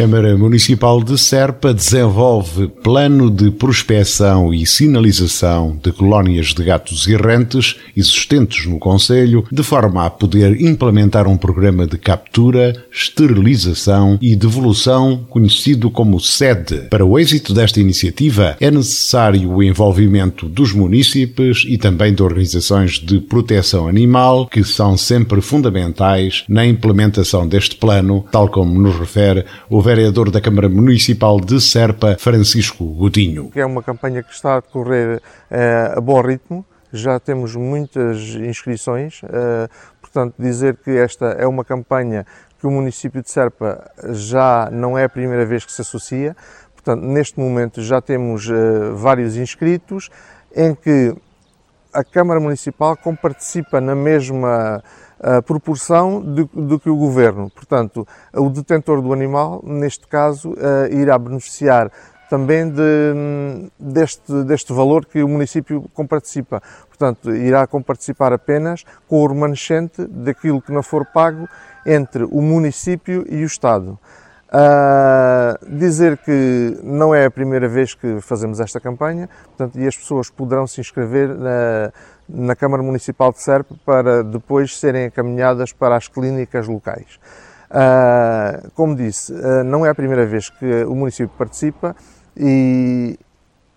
Câmara Municipal de Serpa desenvolve plano de prospecção e sinalização de colónias de gatos errantes existentes no Conselho, de forma a poder implementar um programa de captura, esterilização e devolução conhecido como SED. Para o êxito desta iniciativa, é necessário o envolvimento dos municípios e também de organizações de proteção animal, que são sempre fundamentais na implementação deste plano, tal como nos refere o vereador da Câmara Municipal de Serpa, Francisco Godinho. É uma campanha que está a decorrer uh, a bom ritmo, já temos muitas inscrições, uh, portanto, dizer que esta é uma campanha que o município de Serpa já não é a primeira vez que se associa, portanto, neste momento já temos uh, vários inscritos, em que a Câmara Municipal comparticipa na mesma a proporção do, que o governo. Portanto, o detentor do animal, neste caso, uh, irá beneficiar também de, deste, deste valor que o município comparticipa. Portanto, irá comparticipar apenas com o remanescente daquilo que não for pago entre o município e o Estado. Uh, dizer que não é a primeira vez que fazemos esta campanha, portanto, e as pessoas poderão se inscrever na, na Câmara Municipal de Serpa para depois serem encaminhadas para as clínicas locais. Uh, como disse, uh, não é a primeira vez que o município participa e,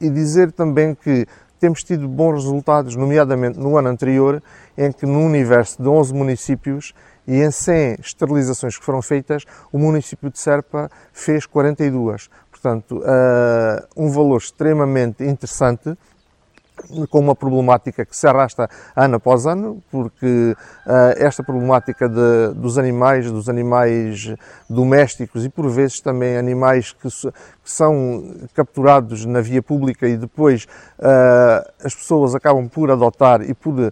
e dizer também que temos tido bons resultados, nomeadamente no ano anterior, em que no universo de 11 municípios e em 100 esterilizações que foram feitas, o município de Serpa fez 42. Portanto, uh, um valor extremamente interessante com uma problemática que se arrasta ano após ano, porque uh, esta problemática de, dos animais, dos animais domésticos e por vezes também animais que, que são capturados na via pública e depois uh, as pessoas acabam por adotar e por uh,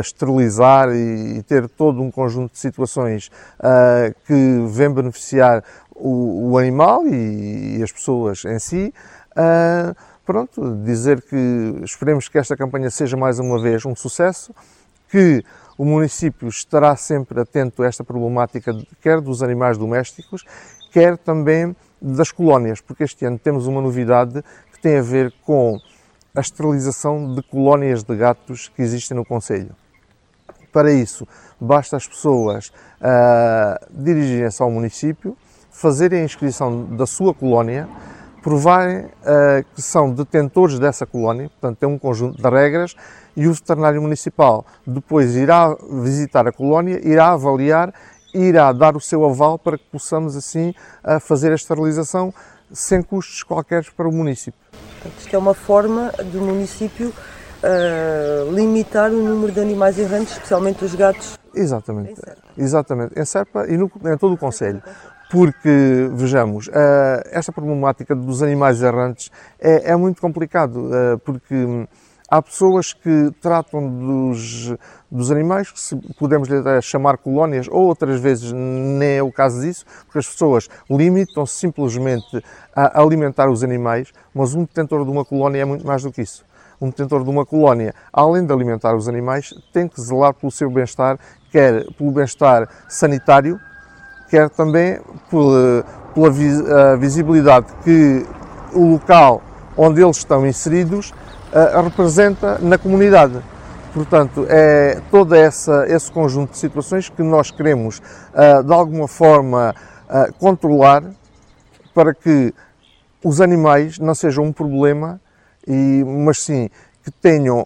esterilizar e, e, ter todo um conjunto de situações que vêm beneficiar o, o animal e, e, as pessoas em si pronto, dizer que esperemos que esta campanha seja mais uma vez um sucesso, que o município estará sempre atento a esta problemática, quer dos animais domésticos, quer também das colónias, porque este ano temos uma novidade que tem a ver com a esterilização de colónias de gatos que existem no Conselho. Para isso, basta as pessoas uh, dirigirem-se ao município, fazerem a inscrição da sua colónia, provarem uh, que são detentores dessa colónia, portanto tem um conjunto de regras, e o veterinário municipal depois irá visitar a colónia, irá avaliar, irá dar o seu aval para que possamos assim uh, fazer a esterilização sem custos qualquer para o município. Isto é uma forma do município uh, limitar o número de animais errantes, especialmente os gatos. Exatamente, em exatamente, em Serpa e no, em todo o Conselho porque, vejamos, eh, esta problemática dos animais errantes é, é muito complicado, eh, porque há pessoas que tratam dos, dos animais, que se podemos chamar colónias, ou outras vezes nem é o caso disso, porque as pessoas limitam-se simplesmente a alimentar os animais, mas um detentor de uma colónia é muito mais do que isso. Um detentor de uma colónia, além de alimentar os animais, tem que zelar pelo seu bem-estar, quer pelo bem-estar sanitário, quer também pela, pela visibilidade que o local onde eles estão inseridos uh, representa na comunidade. Portanto, é todo essa, esse conjunto de situações que nós queremos, uh, de alguma forma, controlar para que os animais não sejam um problema, e, mas sim que tenham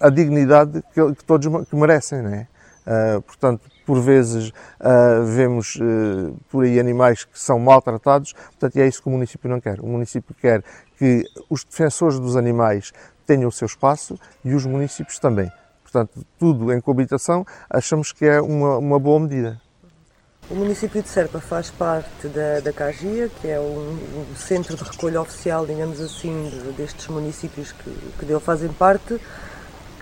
a dignidade que, que todos que merecem. Não é? Portanto, por vezes uh, vemos uh, por aí animais que são maltratados, portanto é isso que o município não quer. O município quer que os defensores dos animais tenham o seu espaço e os municípios também. Portanto, tudo em coabitação, achamos que é uma, uma boa medida. O município de Serpa faz parte da, da CAGIA, que é um, um, centro de recolha oficial, digamos assim, destes municípios que, que dele fazem parte.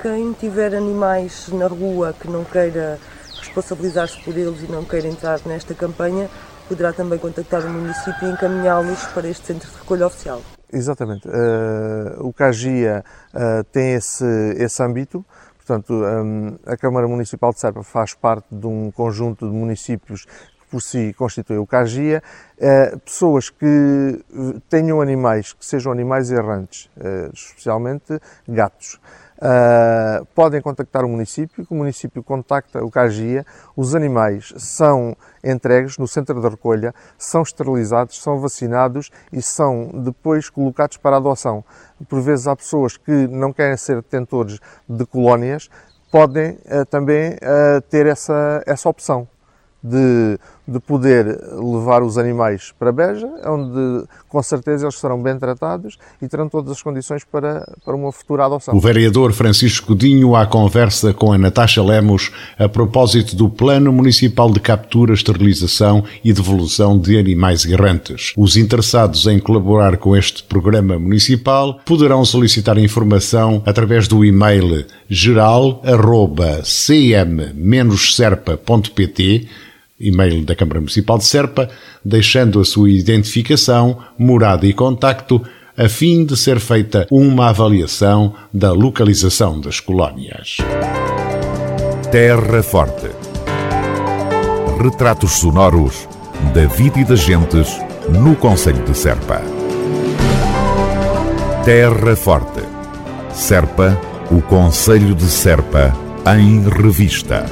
Quem tiver animais na rua que não queira responsabilizar-se por eles e não queira entrar nesta campanha, poderá também contactar o município e encaminhá-los para este centro de recolha oficial. Exatamente. Uh, o CAGIA uh, tem esse, esse âmbito, portanto, um, a Câmara Municipal de Serpa faz parte de um conjunto de municípios que por si constituem o CAGIA. Uh, pessoas que tenham animais, que sejam animais errantes, especialmente gatos. Uh, podem contactar o município, que o município contacta o CAGIA, os animais são entregues no centro de recolha, são esterilizados, são vacinados e são depois colocados para adoção. Por vezes há pessoas que não querem ser detentores de colónias, podem uh, também uh, ter essa, essa opção de, de poder levar os animais para Beja, onde com certeza eles serão bem tratados e terão todas as condições para, para uma futura adoção. O vereador Francisco Dinho à conversa com a Natasha Lemos a propósito do Plano Municipal de Captura, Esterilização e Devolução de Animais Errantes. Os interessados em colaborar com este programa municipal poderão solicitar informação através do e-mail geral.cm-serpa.pt e-mail da Câmara Municipal de Serpa, deixando a sua identificação, morada e contacto, a fim de ser feita uma avaliação da localização das colónias. Terra Forte. Retratos sonoros da vida e das gentes no Conselho de Serpa. Terra Forte. Serpa, o Conselho de Serpa, em revista.